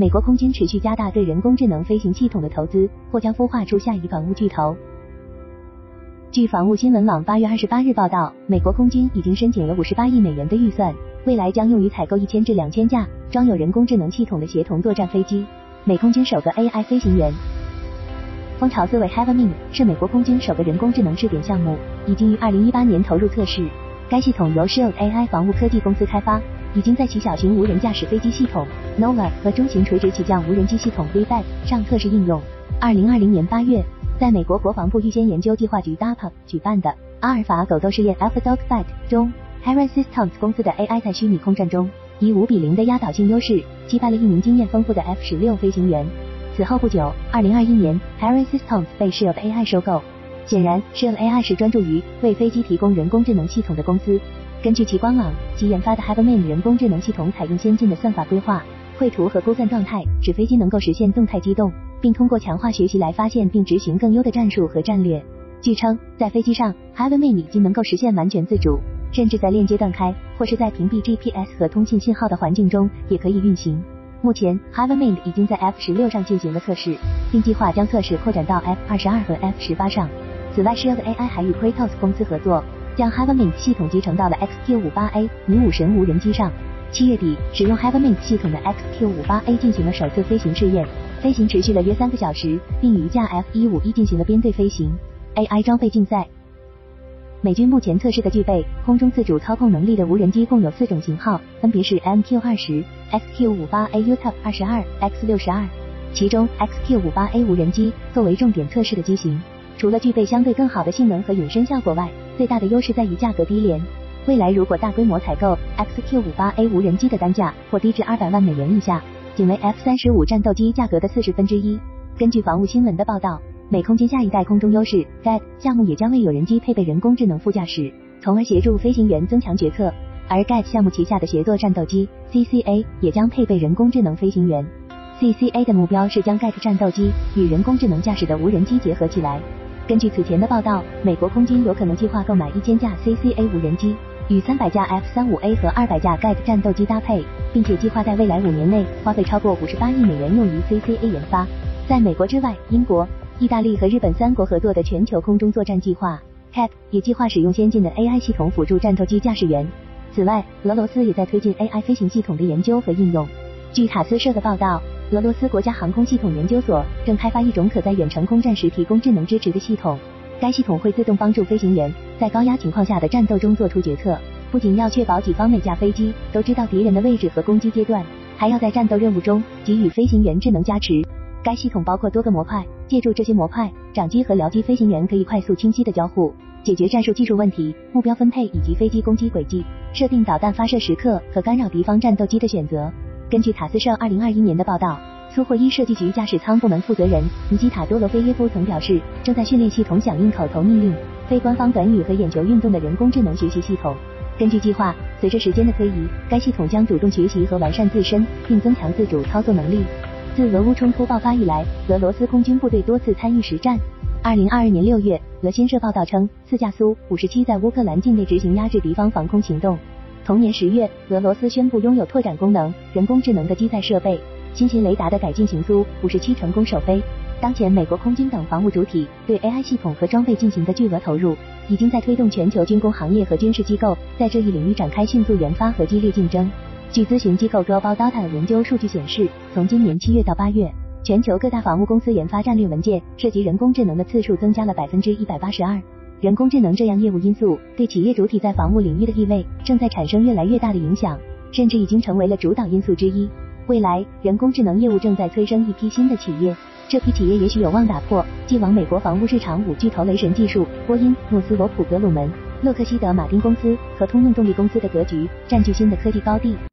美国空军持续加大对人工智能飞行系统的投资，或将孵化出下一防务巨头。据防务新闻网八月二十八日报道，美国空军已经申请了五十八亿美元的预算，未来将用于采购一千至两千架装有人工智能系统的协同作战飞机。美空军首个 AI 飞行员。蜂巢思维 HeavenMin 是美国空军首个人工智能试点项目，已经于二零一八年投入测试。该系统由 Shield AI 防务科技公司开发，已经在其小型无人驾驶飞机系统 Nova 和中型垂直起降无人机系统 VBAT 上测试应用。二零二零年八月。在美国国防部预先研究计划局 DARPA 举办的阿尔法狗斗试验 AlphaDog Fight 中 h a r r y Systems 公司的 AI 在虚拟空战中以五比零的压倒性优势击败了一名经验丰富的 F 十六飞行员。此后不久，二零二一年 h a r r y Systems 被 s h i e l AI 收购。显然 s h i e l AI 是专注于为飞机提供人工智能系统的公司。根据其官网，其研发的 HeavenMin 人工智能系统采用先进的算法规划、绘图和估算状态，使飞机能够实现动态机动。并通过强化学习来发现并执行更优的战术和战略。据称，在飞机上，HeavenMin 已经能够实现完全自主，甚至在链接断开或是在屏蔽 GPS 和通信信号的环境中也可以运行。目前，HeavenMin 已经在 F 十六上进行了测试，并计划将测试扩展到 F 二十二和 F 十八上。此外，Shield AI 还与 Kratos 公司合作，将 HeavenMin 系统集成到了 XQ 五八 A 女武神无人机上。七月底，使用 HeavenMin 系统的 XQ 五八 A 进行了首次飞行试验。飞行持续了约三个小时，并与一架 F 一五一进行了编队飞行。AI 装备竞赛，美军目前测试的具备空中自主操控能力的无人机共有四种型号，分别是 MQ 二十、XQ 五八 A、UTOP 二十二、X 六十二。其中 XQ 五八 A 无人机作为重点测试的机型，除了具备相对更好的性能和隐身效果外，最大的优势在于价格低廉。未来如果大规模采购 XQ 五八 A 无人机的单价或低至二百万美元以下。仅为 F 三十五战斗机价格的四十分之一。根据防务新闻的报道，美空军下一代空中优势 GAT 项目也将为有人机配备人工智能副驾驶，从而协助飞行员增强决策。而 GAT 项目旗下的协作战斗机 CCA 也将配备人工智能飞行员。CCA 的目标是将 GAT 战斗机与人工智能驾驶的无人机结合起来。根据此前的报道，美国空军有可能计划购买一千架 CCA 无人机。与三百架 F 三五 A 和二百架 GAT 战斗机搭配，并且计划在未来五年内花费超过五十八亿美元用于 CCA 研发。在美国之外，英国、意大利和日本三国合作的全球空中作战计划 CAP 也计划使用先进的 AI 系统辅助战斗机驾驶员。此外，俄罗斯也在推进 AI 飞行系统的研究和应用。据塔斯社的报道，俄罗斯国家航空系统研究所正开发一种可在远程空战时提供智能支持的系统。该系统会自动帮助飞行员在高压情况下的战斗中做出决策，不仅要确保己方每架飞机都知道敌人的位置和攻击阶段，还要在战斗任务中给予飞行员智能加持。该系统包括多个模块，借助这些模块，掌机和僚机飞行员可以快速清晰的交互，解决战术技术问题、目标分配以及飞机攻击轨迹，设定导弹发射时刻和干扰敌方战斗机的选择。根据塔斯社二零二一年的报道。苏霍伊设计局驾驶舱部门负责人尼基塔多罗菲耶夫曾表示，正在训练系统响应口头命令、非官方短语和眼球运动的人工智能学习系统。根据计划，随着时间的推移，该系统将主动学习和完善自身，并增强自主操作能力。自俄乌冲突爆发以来，俄罗斯空军部队多次参与实战。二零二二年六月，俄新社报道称，四架苏五十七在乌克兰境内执行压制敌方防空行动。同年十月，俄罗斯宣布拥有拓展功能、人工智能的机载设备。新型雷达的改进型苏五十七成功首飞。当前，美国空军等防务主体对 AI 系统和装备进行的巨额投入，已经在推动全球军工行业和军事机构在这一领域展开迅速研发和激烈竞争。据咨询机构 Global Data 研究数据显示，从今年七月到八月，全球各大防务公司研发战略文件涉及人工智能的次数增加了百分之一百八十二。人工智能这样业务因素对企业主体在防务领域的地位正在产生越来越大的影响，甚至已经成为了主导因素之一。未来，人工智能业务正在催生一批新的企业，这批企业也许有望打破既往美国防务市场五巨头雷神技术、波音、诺斯罗普、格鲁门、洛克希德马丁公司和通用动力公司的格局，占据新的科技高地。